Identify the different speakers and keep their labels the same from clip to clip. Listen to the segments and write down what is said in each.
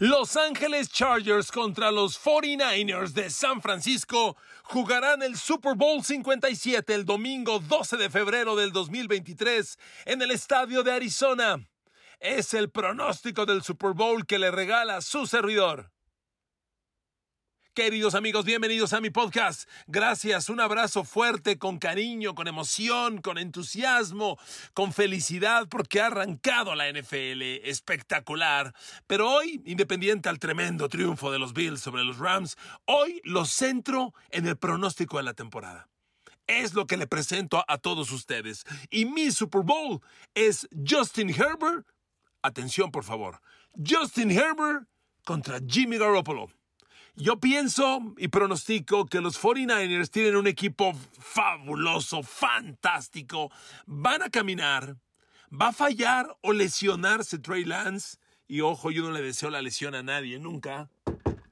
Speaker 1: Los Ángeles Chargers contra los 49ers de San Francisco jugarán el Super Bowl 57 el domingo 12 de febrero del 2023 en el estadio de Arizona. Es el pronóstico del Super Bowl que le regala su servidor. Queridos amigos, bienvenidos a mi podcast. Gracias, un abrazo fuerte, con cariño, con emoción, con entusiasmo, con felicidad, porque ha arrancado la NFL espectacular. Pero hoy, independiente al tremendo triunfo de los Bills sobre los Rams, hoy lo centro en el pronóstico de la temporada. Es lo que le presento a todos ustedes. Y mi Super Bowl es Justin Herbert. Atención, por favor. Justin Herbert contra Jimmy Garoppolo. Yo pienso y pronostico que los 49ers tienen un equipo fabuloso, fantástico. Van a caminar. Va a fallar o lesionarse Trey Lance. Y ojo, yo no le deseo la lesión a nadie, nunca.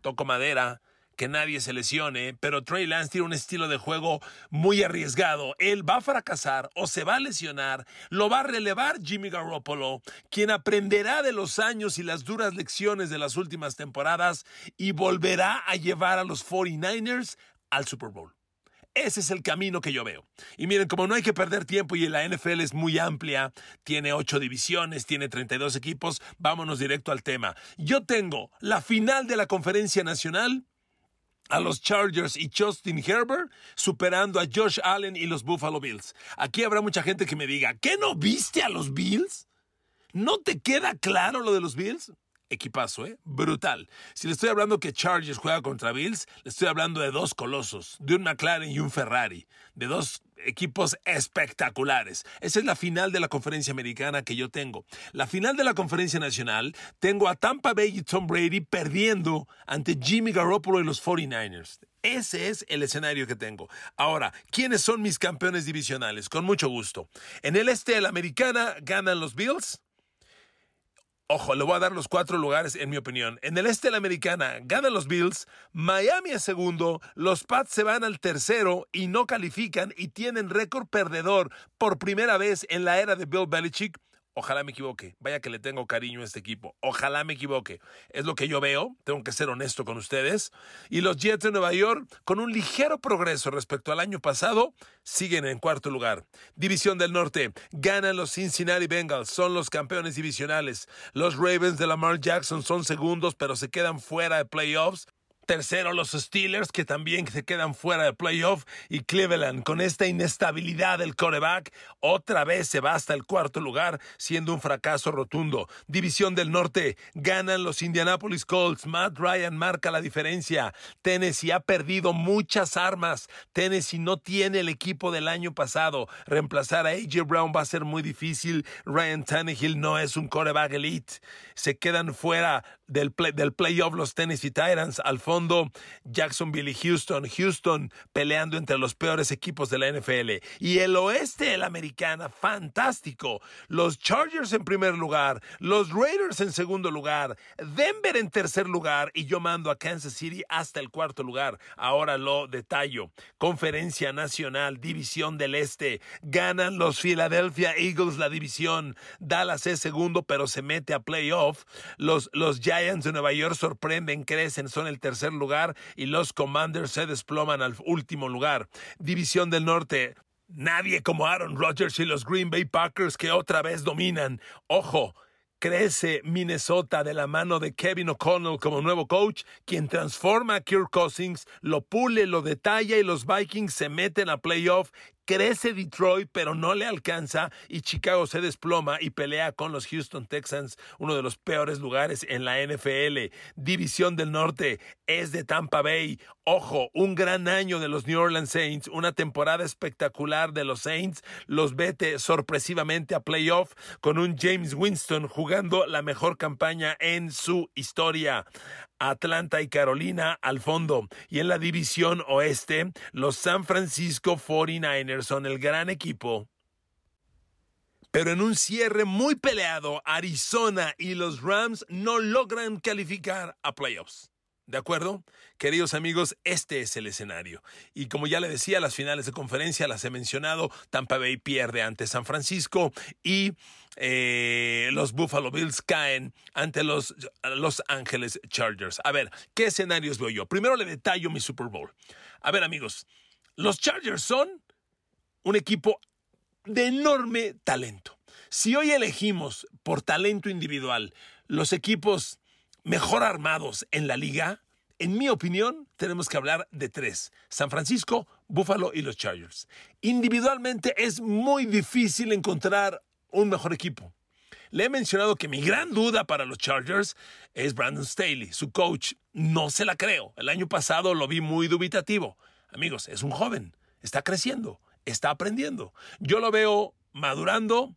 Speaker 1: Toco madera que nadie se lesione, pero Trey Lance tiene un estilo de juego muy arriesgado. Él va a fracasar o se va a lesionar, lo va a relevar Jimmy Garoppolo, quien aprenderá de los años y las duras lecciones de las últimas temporadas y volverá a llevar a los 49ers al Super Bowl. Ese es el camino que yo veo. Y miren, como no hay que perder tiempo y la NFL es muy amplia, tiene ocho divisiones, tiene 32 equipos, vámonos directo al tema. Yo tengo la final de la conferencia nacional a los Chargers y Justin Herbert superando a Josh Allen y los Buffalo Bills. Aquí habrá mucha gente que me diga, ¿qué no viste a los Bills? ¿No te queda claro lo de los Bills? Equipazo, ¿eh? Brutal. Si le estoy hablando que Chargers juega contra Bills, le estoy hablando de dos colosos, de un McLaren y un Ferrari, de dos equipos espectaculares. Esa es la final de la conferencia americana que yo tengo. La final de la conferencia nacional, tengo a Tampa Bay y Tom Brady perdiendo ante Jimmy Garoppolo y los 49ers. Ese es el escenario que tengo. Ahora, ¿quiénes son mis campeones divisionales? Con mucho gusto. En el este de la americana ganan los Bills. Ojo, le voy a dar los cuatro lugares en mi opinión. En el este de la americana ganan los Bills, Miami es segundo, los Pats se van al tercero y no califican y tienen récord perdedor por primera vez en la era de Bill Belichick. Ojalá me equivoque. Vaya que le tengo cariño a este equipo. Ojalá me equivoque. Es lo que yo veo. Tengo que ser honesto con ustedes. Y los Jets de Nueva York, con un ligero progreso respecto al año pasado, siguen en cuarto lugar. División del Norte. Ganan los Cincinnati Bengals. Son los campeones divisionales. Los Ravens de Lamar Jackson son segundos, pero se quedan fuera de playoffs. Tercero, los Steelers, que también se quedan fuera de playoff. Y Cleveland, con esta inestabilidad del coreback, otra vez se va hasta el cuarto lugar, siendo un fracaso rotundo. División del Norte, ganan los Indianapolis Colts. Matt Ryan marca la diferencia. Tennessee ha perdido muchas armas. Tennessee no tiene el equipo del año pasado. Reemplazar a A.J. Brown va a ser muy difícil. Ryan Tannehill no es un coreback elite. Se quedan fuera del, del playoff los Tennessee Titans. Al Jacksonville y Houston. Houston peleando entre los peores equipos de la NFL. Y el oeste de la americana, fantástico. Los Chargers en primer lugar, los Raiders en segundo lugar, Denver en tercer lugar y yo mando a Kansas City hasta el cuarto lugar. Ahora lo detallo. Conferencia Nacional, División del Este. Ganan los Philadelphia Eagles la división. Dallas es segundo, pero se mete a playoff. Los, los Giants de Nueva York sorprenden, crecen, son el tercer lugar y los Commanders se desploman al último lugar. División del Norte. Nadie como Aaron Rodgers y los Green Bay Packers que otra vez dominan. Ojo, crece Minnesota de la mano de Kevin O'Connell como nuevo coach, quien transforma a Kirk Cousins, lo pule, lo detalla y los Vikings se meten a playoff Crece Detroit, pero no le alcanza y Chicago se desploma y pelea con los Houston Texans, uno de los peores lugares en la NFL. División del Norte es de Tampa Bay. Ojo, un gran año de los New Orleans Saints, una temporada espectacular de los Saints. Los vete sorpresivamente a playoff con un James Winston jugando la mejor campaña en su historia. Atlanta y Carolina al fondo. Y en la división oeste, los San Francisco 49ers son el gran equipo. Pero en un cierre muy peleado, Arizona y los Rams no logran calificar a playoffs. ¿De acuerdo? Queridos amigos, este es el escenario. Y como ya le decía, las finales de conferencia las he mencionado. Tampa Bay pierde ante San Francisco y eh, los Buffalo Bills caen ante los Los Ángeles Chargers. A ver, ¿qué escenarios veo yo? Primero le detallo mi Super Bowl. A ver, amigos, los Chargers son un equipo de enorme talento. Si hoy elegimos por talento individual los equipos mejor armados en la liga, en mi opinión, tenemos que hablar de tres. San Francisco, Buffalo y los Chargers. Individualmente es muy difícil encontrar un mejor equipo. Le he mencionado que mi gran duda para los Chargers es Brandon Staley, su coach. No se la creo. El año pasado lo vi muy dubitativo. Amigos, es un joven, está creciendo, está aprendiendo. Yo lo veo madurando,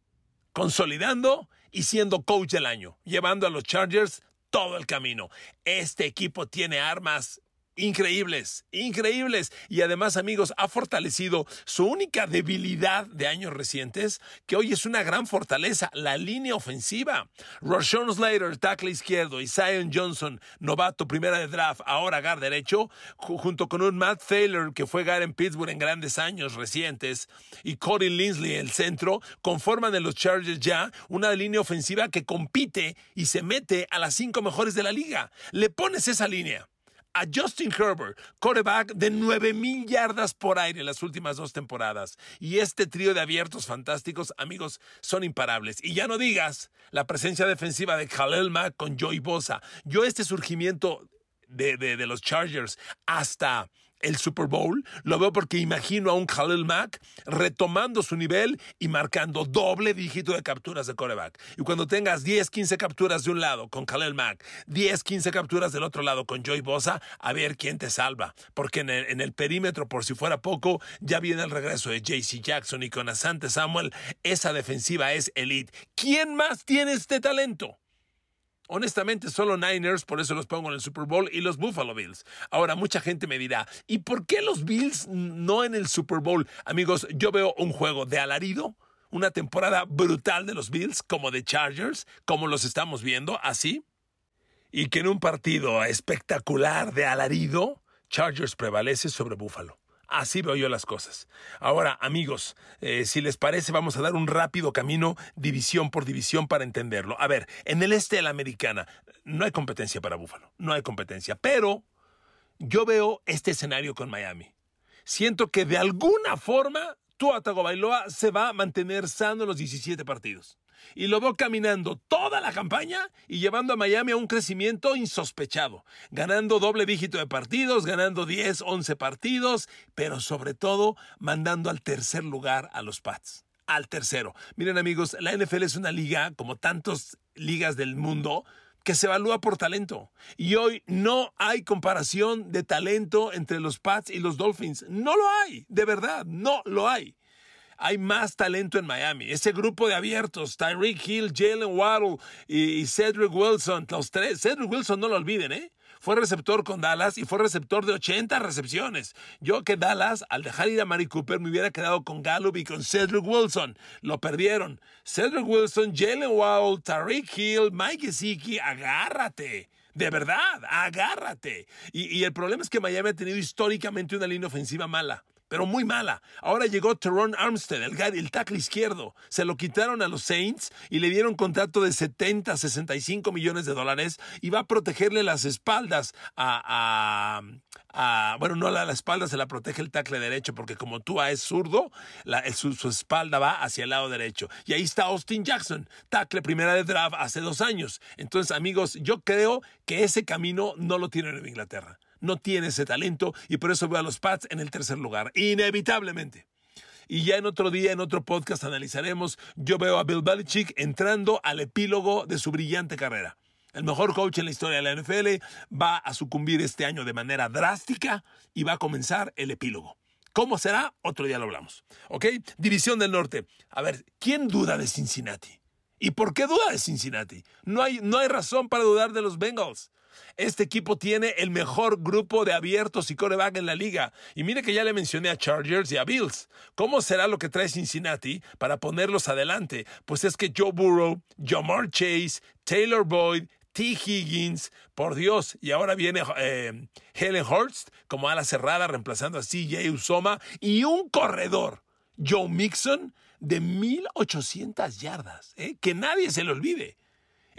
Speaker 1: consolidando y siendo coach del año, llevando a los Chargers todo el camino. Este equipo tiene armas increíbles, increíbles. Y además, amigos, ha fortalecido su única debilidad de años recientes, que hoy es una gran fortaleza, la línea ofensiva. Roshan Slater, tackle izquierdo, y Zion Johnson, novato, primera de draft, ahora gar derecho, junto con un Matt Thaler, que fue gar en Pittsburgh en grandes años recientes, y Cody Linsley, el centro, conforman en los Chargers ya una línea ofensiva que compite y se mete a las cinco mejores de la liga. Le pones esa línea a Justin Herbert, quarterback de 9000 yardas por aire en las últimas dos temporadas. Y este trío de abiertos fantásticos, amigos, son imparables. Y ya no digas la presencia defensiva de Khalil Mack con Joey Bosa. Yo este surgimiento de, de los Chargers hasta el Super Bowl, lo veo porque imagino a un Khalil Mack retomando su nivel y marcando doble dígito de capturas de coreback. Y cuando tengas 10, 15 capturas de un lado con Khalil Mack, 10, 15 capturas del otro lado con Joey Bosa, a ver quién te salva. Porque en el, en el perímetro, por si fuera poco, ya viene el regreso de JC Jackson y con Asante Samuel, esa defensiva es elite. ¿Quién más tiene este talento? Honestamente, solo Niners, por eso los pongo en el Super Bowl, y los Buffalo Bills. Ahora, mucha gente me dirá, ¿y por qué los Bills no en el Super Bowl? Amigos, yo veo un juego de alarido, una temporada brutal de los Bills, como de Chargers, como los estamos viendo, así, y que en un partido espectacular de alarido, Chargers prevalece sobre Buffalo. Así veo yo las cosas. Ahora, amigos, eh, si les parece, vamos a dar un rápido camino división por división para entenderlo. A ver, en el este de la americana no hay competencia para Búfalo, no hay competencia, pero yo veo este escenario con Miami. Siento que de alguna forma Tua Tagovailoa se va a mantener sano en los 17 partidos y lo veo caminando toda la campaña y llevando a Miami a un crecimiento insospechado, ganando doble dígito de partidos, ganando 10, 11 partidos, pero sobre todo mandando al tercer lugar a los Pats. Al tercero. Miren amigos, la NFL es una liga, como tantas ligas del mundo, que se evalúa por talento. Y hoy no hay comparación de talento entre los Pats y los Dolphins. No lo hay, de verdad, no lo hay hay más talento en Miami. Ese grupo de abiertos, Tyreek Hill, Jalen Waddle y, Cedric Wilson, los tres. Cedric Wilson no lo olviden, ¿eh? Fue receptor con Dallas y fue receptor de 80 recepciones. Yo que Dallas, al dejar ir a Mari Cooper, me hubiera quedado con Gallup y con Cedric Wilson. Lo perdieron. Cedric Wilson, Jalen Waddle, Tyreek Hill, Mike Gesicki, agárrate. De verdad, agárrate. Y, y el problema es que Miami ha tenido históricamente una línea ofensiva mala pero muy mala. Ahora llegó Teron Armstead, el, el tackle izquierdo. Se lo quitaron a los Saints y le dieron contrato de 70, 65 millones de dólares y va a protegerle las espaldas a, bueno, no la, la espalda se la protege el tackle derecho porque como tú es zurdo, su, espalda va hacia el lado derecho. Y ahí está Austin Jackson, tackle primera de draft hace dos años. Entonces, amigos, yo creo que ese camino no lo tiene en Inglaterra no tiene ese talento y por eso veo a los Pats en el tercer lugar, inevitablemente. Y ya en otro día, en otro podcast analizaremos, yo veo a Bill Belichick entrando al epílogo de su brillante carrera. El mejor coach en la historia de la NFL va a sucumbir este año de manera drástica y va a comenzar el epílogo. ¿Cómo será? Otro día lo hablamos. ¿Ok? División del Norte. A ver, ¿quién duda de Cincinnati? ¿Y por qué duda de Cincinnati? No hay, no hay razón para dudar de los Bengals. Este equipo tiene el mejor grupo de abiertos y coreback en la liga. Y mire que ya le mencioné a Chargers y a Bills. ¿Cómo será lo que trae Cincinnati para ponerlos adelante? Pues es que Joe Burrow, Jamar Chase, Taylor Boyd, T. Higgins, por Dios, y ahora viene eh, Helen Hurst como ala cerrada reemplazando a CJ Usoma y un corredor, Joe Mixon, de 1800 yardas, ¿eh? que nadie se le olvide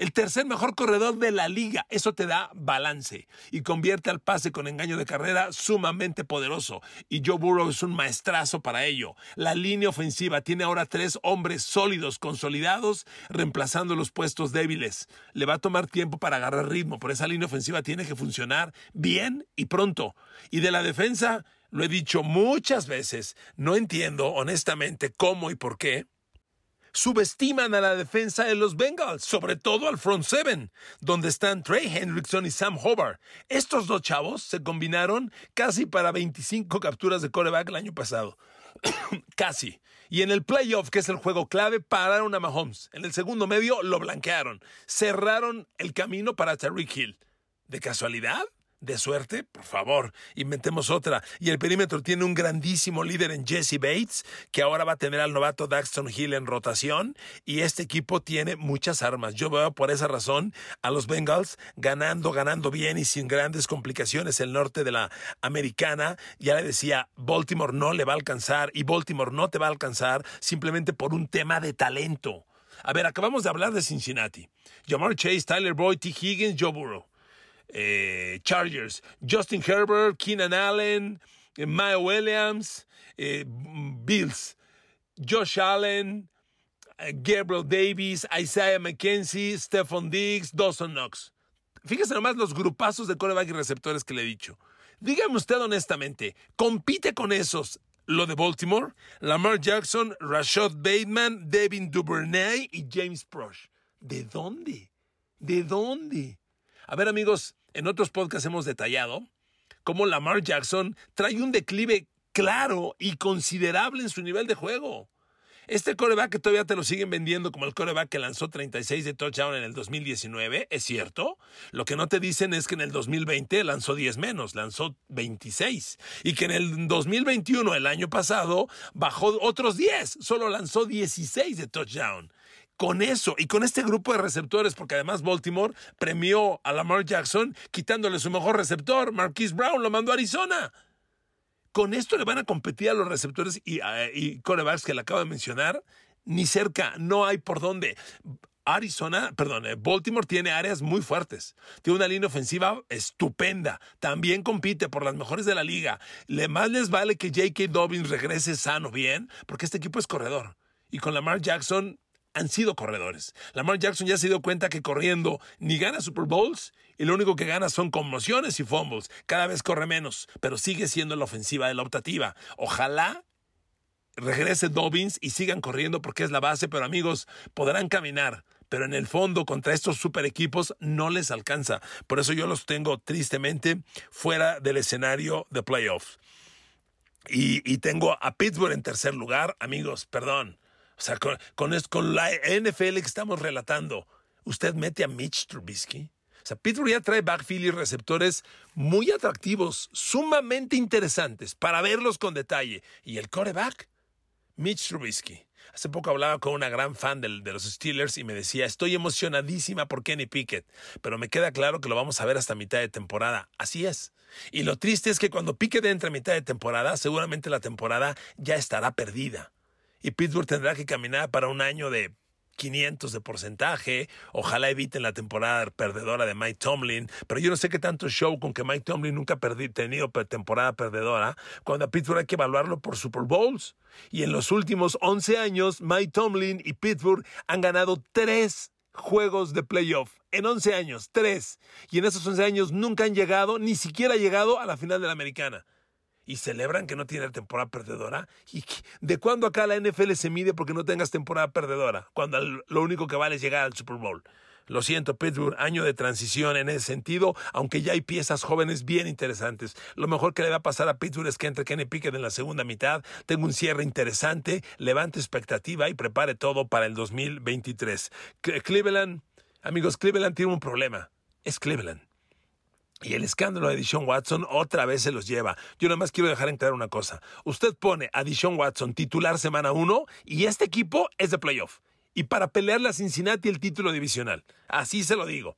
Speaker 1: el tercer mejor corredor de la liga. Eso te da balance y convierte al pase con engaño de carrera sumamente poderoso. Y Joe Burrow es un maestrazo para ello. La línea ofensiva tiene ahora tres hombres sólidos, consolidados, reemplazando los puestos débiles. Le va a tomar tiempo para agarrar ritmo, pero esa línea ofensiva tiene que funcionar bien y pronto. Y de la defensa, lo he dicho muchas veces, no entiendo honestamente cómo y por qué subestiman a la defensa de los Bengals, sobre todo al front seven, donde están Trey Hendrickson y Sam Hobart. Estos dos chavos se combinaron casi para 25 capturas de coreback el año pasado. casi. Y en el playoff, que es el juego clave, pararon a Mahomes. En el segundo medio lo blanquearon. Cerraron el camino para Tariq Hill. ¿De casualidad? De suerte, por favor, inventemos otra. Y el perímetro tiene un grandísimo líder en Jesse Bates, que ahora va a tener al novato Daxton Hill en rotación. Y este equipo tiene muchas armas. Yo veo por esa razón a los Bengals ganando, ganando bien y sin grandes complicaciones el norte de la americana. Ya le decía, Baltimore no le va a alcanzar y Baltimore no te va a alcanzar simplemente por un tema de talento. A ver, acabamos de hablar de Cincinnati. Jamar Chase, Tyler Boyd, T. Higgins, Joe Burrow. Eh, Chargers, Justin Herbert, Keenan Allen, eh, Maya Williams, eh, Bills, Josh Allen, Gabriel Davis, Isaiah McKenzie, Stephon Diggs, Dawson Knox. Fíjese nomás los grupazos de coreback y receptores que le he dicho. Dígame usted honestamente, ¿compite con esos lo de Baltimore? Lamar Jackson, Rashad Bateman, Devin Duvernay y James Prosh. ¿De dónde? ¿De dónde? A ver amigos, en otros podcasts hemos detallado cómo Lamar Jackson trae un declive claro y considerable en su nivel de juego. Este coreback que todavía te lo siguen vendiendo como el coreback que lanzó 36 de touchdown en el 2019, es cierto. Lo que no te dicen es que en el 2020 lanzó 10 menos, lanzó 26. Y que en el 2021, el año pasado, bajó otros 10, solo lanzó 16 de touchdown con eso y con este grupo de receptores, porque además Baltimore premió a Lamar Jackson quitándole su mejor receptor, Marquise Brown, lo mandó a Arizona. Con esto le van a competir a los receptores y, y corebacks que le acabo de mencionar, ni cerca, no hay por dónde. Arizona, perdón, eh, Baltimore tiene áreas muy fuertes. Tiene una línea ofensiva estupenda. También compite por las mejores de la liga. Le más les vale que J.K. Dobbins regrese sano bien, porque este equipo es corredor. Y con Lamar Jackson han sido corredores. Lamar Jackson ya se dio cuenta que corriendo ni gana Super Bowls y lo único que gana son conmociones y fumbles. Cada vez corre menos, pero sigue siendo la ofensiva de la optativa. Ojalá regrese Dobbins y sigan corriendo porque es la base, pero amigos, podrán caminar. Pero en el fondo, contra estos super equipos, no les alcanza. Por eso yo los tengo tristemente fuera del escenario de playoffs. Y, y tengo a Pittsburgh en tercer lugar. Amigos, perdón. O sea, con, la NFL que estamos relatando, usted mete a Mitch Trubisky. O sea, Pittsburgh ya trae backfield y receptores muy atractivos, sumamente interesantes para verlos con detalle. ¿Y el coreback? Mitch Trubisky. Hace poco hablaba con una gran fan de, de, los Steelers y me decía, estoy emocionadísima por Kenny Pickett, pero me queda claro que lo vamos a ver hasta mitad de temporada. Así es. Y lo triste es que cuando Pickett entre a mitad de temporada, seguramente la temporada ya estará perdida y Pittsburgh tendrá que caminar para un año de 500 de porcentaje. Ojalá eviten la temporada perdedora de Mike Tomlin. Pero yo no sé qué tanto show con que Mike Tomlin nunca ha tenido temporada perdedora, cuando a Pittsburgh hay que evaluarlo por Super Bowls. Y en los últimos 11 años, Mike Tomlin y Pittsburgh han ganado tres juegos de playoff. En 11 años, tres. Y en esos 11 años nunca han llegado, ni siquiera llegado a la final de la americana y celebran que no tiene temporada perdedora. ¿Y de cuándo acá la NFL se mide porque no tengas temporada perdedora? Cuando lo único que vale es llegar al Super Bowl. Lo siento, Pittsburgh, año de transición en ese sentido, aunque ya hay piezas jóvenes bien interesantes. Lo mejor que le va a pasar a Pittsburgh es que entre Kenny Pickett en la segunda mitad, tenga un cierre interesante, levante expectativa y prepare todo para el 2023. Cleveland, amigos, Cleveland tiene un problema. Es Cleveland. Y el escándalo de Dishon Watson otra vez se los lleva. Yo nada más quiero dejar en claro una cosa. Usted pone a Dishon Watson titular semana 1 y este equipo es de playoff. Y para pelearle a Cincinnati el título divisional. Así se lo digo.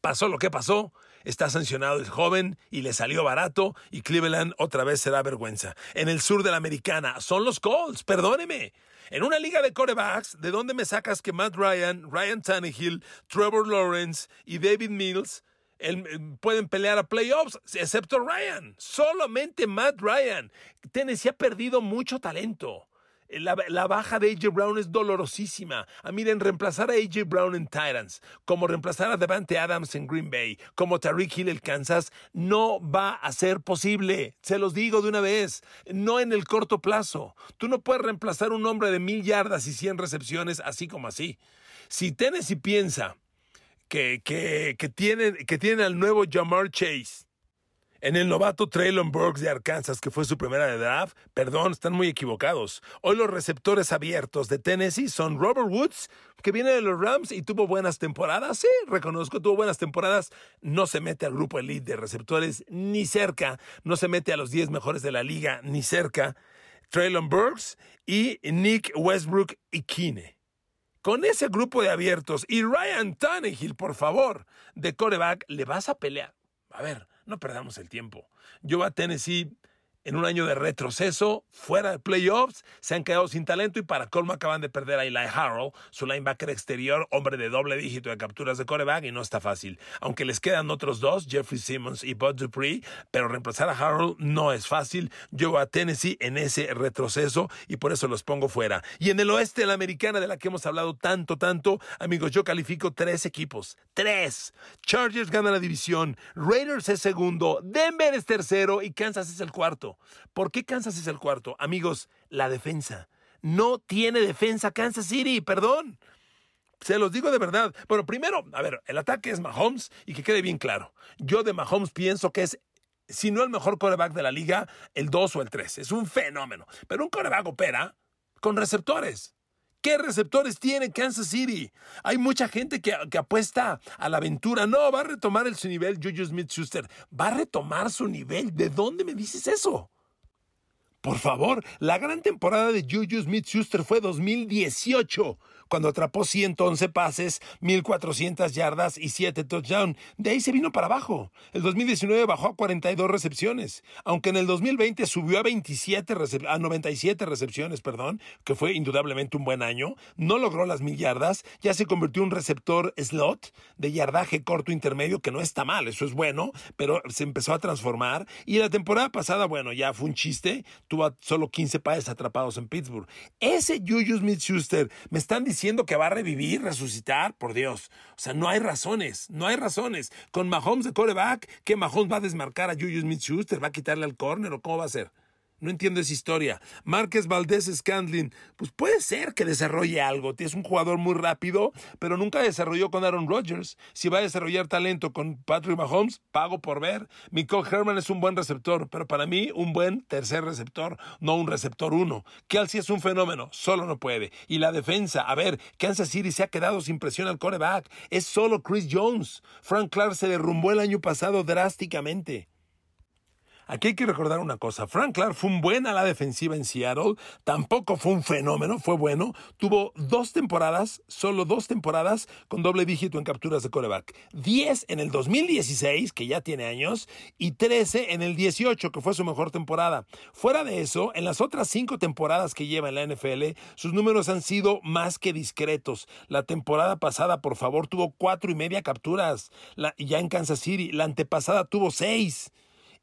Speaker 1: Pasó lo que pasó, está sancionado el joven y le salió barato y Cleveland otra vez será vergüenza. En el sur de la americana son los Colts, perdóneme. En una liga de corebacks, ¿de dónde me sacas que Matt Ryan, Ryan Tannehill, Trevor Lawrence y David Mills pueden pelear a playoffs, excepto Ryan? Solamente Matt Ryan. Tennessee ha perdido mucho talento. La, baja de AJ Brown es dolorosísima. A ah, miren, reemplazar a AJ Brown en Titans, como reemplazar a Devante Adams en Green Bay, como Tariq Hill en Kansas, no va a ser posible. Se los digo de una vez, no en el corto plazo. Tú no puedes reemplazar un hombre de mil yardas y cien recepciones así como así. Si Tennessee piensa que, que, que, tienen, que tienen al nuevo Jamar Chase, en el novato Traylon Burks de Arkansas, que fue su primera de draft, perdón, están muy equivocados. Hoy los receptores abiertos de Tennessee son Robert Woods, que viene de los Rams y tuvo buenas temporadas. Sí, reconozco, tuvo buenas temporadas. No se mete al grupo elite de receptores ni cerca. No se mete a los 10 mejores de la liga ni cerca. Traylon Burks y Nick Westbrook y Kine. Con ese grupo de abiertos y Ryan Tannehill, por favor, de coreback, le vas a pelear. A ver, no perdamos el tiempo. Yo a Tennessee en un año de retroceso, fuera de playoffs, se han quedado sin talento y para colmo acaban de perder a Eli Harrell, su linebacker exterior, hombre de doble dígito de capturas de coreback y no está fácil. Aunque les quedan otros dos, Jeffrey Simmons y Bud Dupree, pero reemplazar a Harrell no es fácil. Yo a Tennessee en ese retroceso y por eso los pongo fuera. Y en el oeste de la americana de la que hemos hablado tanto, tanto, amigos, yo califico tres equipos. Tres. Chargers gana la división, Raiders es segundo, Denver es tercero y Kansas es el cuarto. ¿Por qué Kansas es el cuarto? Amigos, la defensa. No tiene defensa Kansas City, perdón. Se los digo de verdad. Bueno, primero, a ver, el ataque es Mahomes y que quede bien claro. Yo de Mahomes pienso que es, si no el mejor coreback de la liga, el 2 o el 3. Es un fenómeno. Pero un coreback opera con receptores. ¿Qué receptores tiene Kansas City? Hay mucha gente que, apuesta a la aventura. No, va a retomar su nivel Juju Smith-Schuster. Va a retomar su nivel. ¿De dónde me dices eso? Por favor, la gran temporada de Juju Smith-Schuster fue 2018 cuando atrapó 111 pases, 1400 yardas y 7 touchdowns. De ahí se vino para abajo. El 2019 bajó a 42 recepciones, aunque en el 2020 subió a 27 a 97 recepciones, perdón, que fue indudablemente un buen año. No logró las mil yardas, ya se convirtió en un receptor slot de yardaje corto intermedio, que no está mal, eso es bueno, pero se empezó a transformar. Y la temporada pasada, bueno, ya fue un chiste, tuvo solo 15 pases atrapados en Pittsburgh. Ese Juju Smith-Schuster, me están diciendo diciendo que va a revivir, resucitar, por Dios. O sea, no hay razones, no hay razones. Con Mahomes de coreback, que Mahomes va a desmarcar a Julius Smith-Schuster, va a quitarle al corner o cómo va a ser. No entiendo esa historia. Márquez Valdés Scandlin, pues puede ser que desarrolle algo. Es un jugador muy rápido, pero nunca desarrolló con Aaron Rodgers. Si va a desarrollar talento con Patrick Mahomes, pago por ver. Michael Herman es un buen receptor, pero para mí un buen tercer receptor, no un receptor uno. Kelsey es un fenómeno, solo no puede. Y la defensa, a ver, Kansas City se ha quedado sin presión al coreback. Es solo Chris Jones. Frank Clark se derrumbó el año pasado drásticamente. Aquí hay que recordar una cosa. Frank Clark fue un buen a la defensiva en Seattle. Tampoco fue un fenómeno, fue bueno. Tuvo dos temporadas, solo dos temporadas con doble dígito en capturas de coreback. Diez en el 2016, que ya tiene años, y trece en el 18, que fue su mejor temporada. Fuera de eso, en las otras cinco temporadas que lleva en la NFL, sus números han sido más que discretos. La temporada pasada, por favor, tuvo cuatro y media capturas. ya en Kansas City. La antepasada tuvo seis.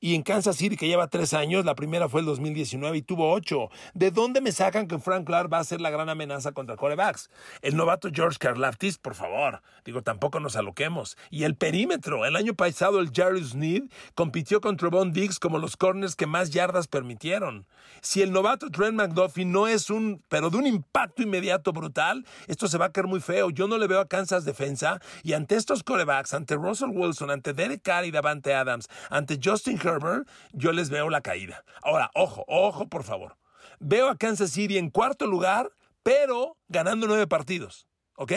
Speaker 1: Y en Kansas City, que lleva tres años, la primera fue el 2019 y tuvo ocho. ¿De dónde me sacan que Frank Clark va a ser la gran amenaza contra corebacks? El novato George Karlaftis, por favor. Digo, tampoco nos aloquemos. Y el perímetro. El año pasado el Jerry Sneed compitió contra Von Diggs como los corners que más yardas permitieron. Si el novato Trent McDuffie no es un, pero de un impacto inmediato brutal, esto se va a caer muy feo. Yo no le veo a Kansas defensa y ante estos corebacks, ante Russell Wilson, ante Derek Carr y Davante Adams, ante Justin Herbert, yo les veo la caída. Ahora, ojo, ojo, por favor. Veo a Kansas City en cuarto lugar, pero ganando nueve partidos. ¿Ok?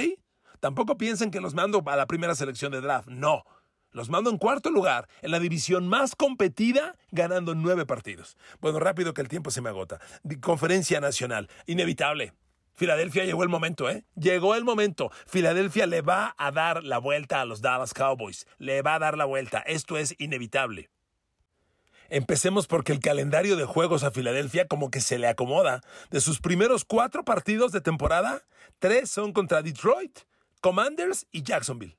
Speaker 1: Tampoco piensen que los mando a la primera selección de draft. No. Los mando en cuarto lugar, en la división más competida, ganando nueve partidos. Bueno, rápido que el tiempo se me agota. Conferencia Nacional. Inevitable. Filadelfia llegó el momento, ¿eh? Llegó el momento. Filadelfia le va a dar la vuelta a los Dallas Cowboys. Le va a dar la vuelta. Esto es inevitable. Empecemos porque el calendario de juegos a Filadelfia como que se le acomoda. De sus primeros cuatro partidos de temporada, tres son contra Detroit, Commanders y Jacksonville.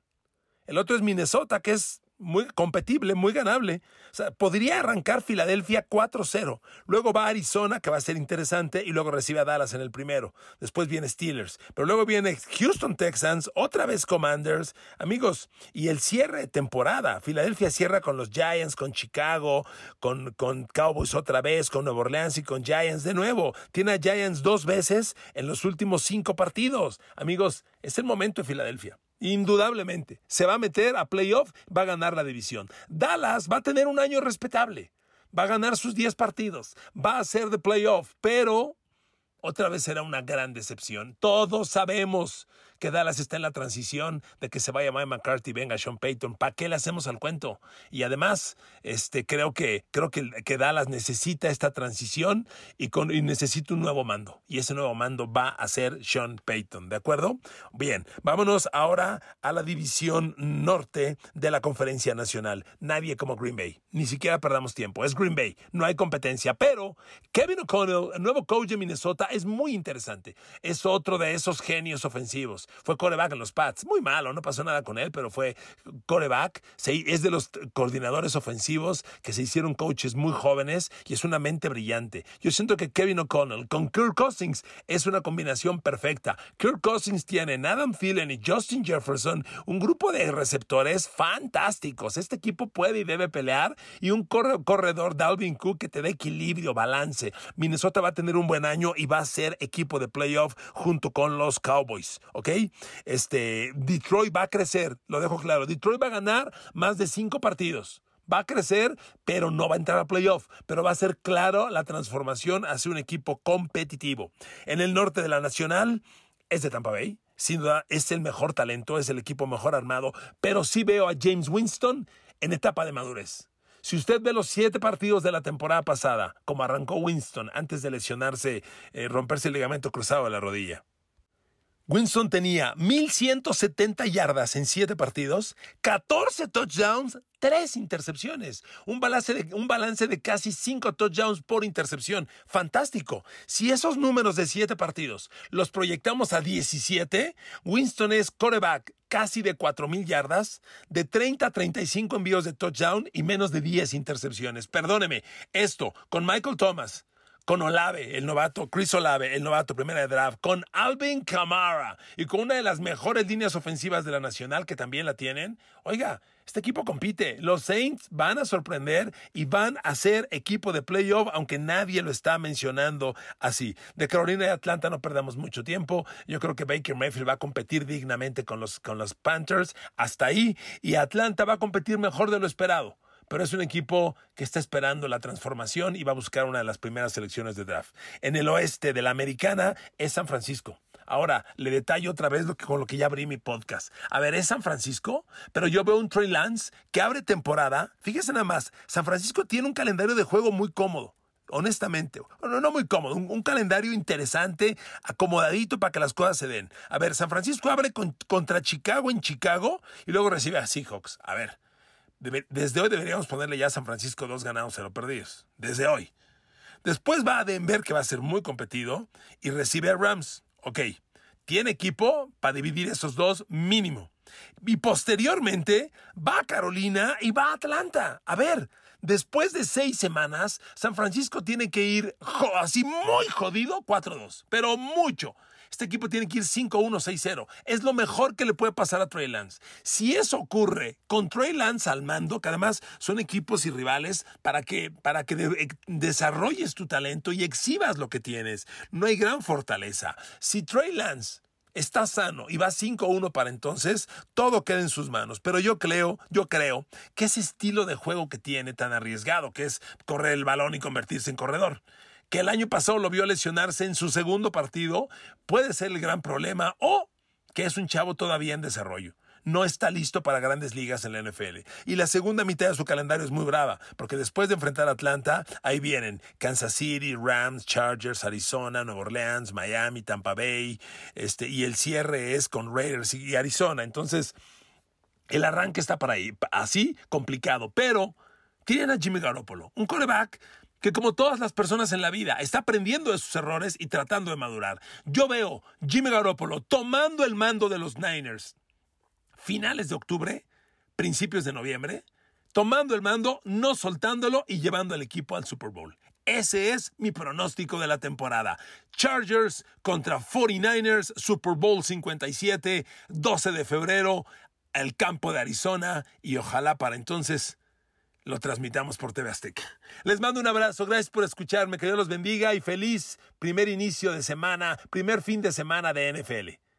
Speaker 1: El otro es Minnesota, que es muy competible, muy ganable. O sea, podría arrancar Filadelfia 4-0. Luego va Arizona, que va a ser interesante, y luego recibe a Dallas en el primero. Después viene Steelers. Pero luego viene Houston Texans, otra vez Commanders. Amigos, y el cierre de temporada. Filadelfia cierra con los Giants, con Chicago, con, con Cowboys otra vez, con Nueva Orleans y con Giants de nuevo. Tiene a Giants dos veces en los últimos cinco partidos. Amigos, es el momento de Filadelfia. Indudablemente. Se va a meter a playoff, va a ganar la división. Dallas va a tener un año respetable. Va a ganar sus 10 partidos. Va a ser de playoff, pero otra vez será una gran decepción. Todos sabemos que Dallas está en la transición de que se vaya Mike McCarthy venga Sean Payton. ¿Para qué le hacemos al cuento? Y además, este, creo que, creo que, que Dallas necesita esta transición y, con, y necesita un nuevo mando. Y ese nuevo mando va a ser Sean Payton, ¿de acuerdo? Bien, vámonos ahora a la división norte de la conferencia nacional. Nadie como Green Bay. Ni siquiera perdamos tiempo. Es Green Bay. No hay competencia. Pero Kevin O'Connell, el nuevo coach de Minnesota, es muy interesante. Es otro de esos genios ofensivos. Fue coreback en los Pats. Muy malo, no pasó nada con él, pero fue coreback. Es de los coordinadores ofensivos que se hicieron coaches muy jóvenes y es una mente brillante. Yo siento que Kevin O'Connell con Kirk Cousins es una combinación perfecta. Kirk Cousins tiene Adam Thielen y Justin Jefferson, un grupo de receptores fantásticos. Este equipo puede y debe pelear y un corredor Dalvin Cook que te dé equilibrio, balance. Minnesota va a tener un buen año y va a ser equipo de playoff junto con los Cowboys, ¿ok? Este, Detroit va a crecer, lo dejo claro. Detroit va a ganar más de cinco partidos. Va a crecer, pero no va a entrar a playoff. Pero va a ser claro la transformación hacia un equipo competitivo. En el norte de la Nacional es de Tampa Bay. Sin duda es el mejor talento, es el equipo mejor armado. Pero sí veo a James Winston en etapa de madurez. Si usted ve los siete partidos de la temporada pasada, como arrancó Winston antes de lesionarse, eh, romperse el ligamento cruzado de la rodilla, Winston tenía 1.170 yardas en 7 partidos, 14 touchdowns, 3 intercepciones. Un balance, de, casi 5 touchdowns por intercepción. Fantástico. Si esos números de 7 partidos los proyectamos a 17, Winston es coreback casi de 4.000 yardas, de 30 a 35 envíos de touchdown y menos de 10 intercepciones. Perdóneme, esto con Michael Thomas, con Olave, el novato, Chris Olave, el novato primera de draft, con Alvin Kamara y con una de las mejores líneas ofensivas de la Nacional que también la tienen. Oiga, este equipo compite. Los Saints van a sorprender y van a ser equipo de playoff, aunque nadie lo está mencionando así. De Carolina y Atlanta no perdamos mucho tiempo. Yo creo que Baker Mayfield va a competir dignamente con los, con los Panthers hasta ahí y Atlanta va a competir mejor de lo esperado pero es un equipo que está esperando la transformación y va a buscar una de las primeras selecciones de draft. En el oeste de la americana es San Francisco. Ahora, le detallo otra vez con lo que ya abrí mi podcast. A ver, es San Francisco, pero yo veo un Trey Lance que abre temporada. Fíjese nada más, San Francisco tiene un calendario de juego muy cómodo honestamente. No muy cómodo, un, calendario interesante, acomodadito para que las cosas se den. A ver, San Francisco abre contra Chicago en Chicago y luego recibe a Seahawks. A ver, desde hoy deberíamos ponerle ya a San Francisco dos ganados, cero perdidos. Desde hoy. Después va a Denver, que va a ser muy competido, y recibe a Rams. Ok, tiene equipo para dividir esos dos mínimo. Y posteriormente va a Carolina y va a Atlanta. A ver, después de seis semanas, San Francisco tiene que ir así muy jodido 4-2, pero mucho. Este equipo tiene que ir 5-1-6-0. Es lo mejor que le puede pasar a Trey Lance. Si eso ocurre con Trey Lance al mando, que además son equipos y rivales, para que, para que eh, desarrolles tu talento y exhibas lo que tienes, no hay gran fortaleza. Si Trey Lance está sano y va 5-1 para entonces, todo queda en sus manos. Pero yo creo, yo creo que ese estilo de juego que tiene tan arriesgado, que es correr el balón y convertirse en corredor, que el año pasado lo vio lesionarse en su segundo partido, puede ser el gran problema o que es un chavo todavía en desarrollo. no está listo para grandes ligas en la NFL. Y la segunda mitad de su calendario es muy brava, porque después de enfrentar a Atlanta, ahí vienen Kansas City, Rams, Chargers, Arizona, Nueva Orleans, Miami, Tampa Bay, este, y el cierre es con Raiders y Arizona. Entonces, el arranque está para ahí, así complicado, pero tienen a Jimmy Garoppolo, un coreback que como todas las personas en la vida, está aprendiendo de sus errores y tratando de madurar. Yo veo Jimmy Garoppolo tomando el mando de los Niners finales de octubre, principios de noviembre, tomando el mando, no soltándolo y llevando al equipo al Super Bowl. Ese es mi pronóstico de la temporada. Chargers contra 49ers, Super Bowl 57, 12 de febrero, el campo de Arizona y ojalá para entonces lo transmitamos por TV Azteca. Les mando un abrazo, gracias por escucharme, que Dios los bendiga y feliz primer inicio de semana, primer fin de semana de NFL.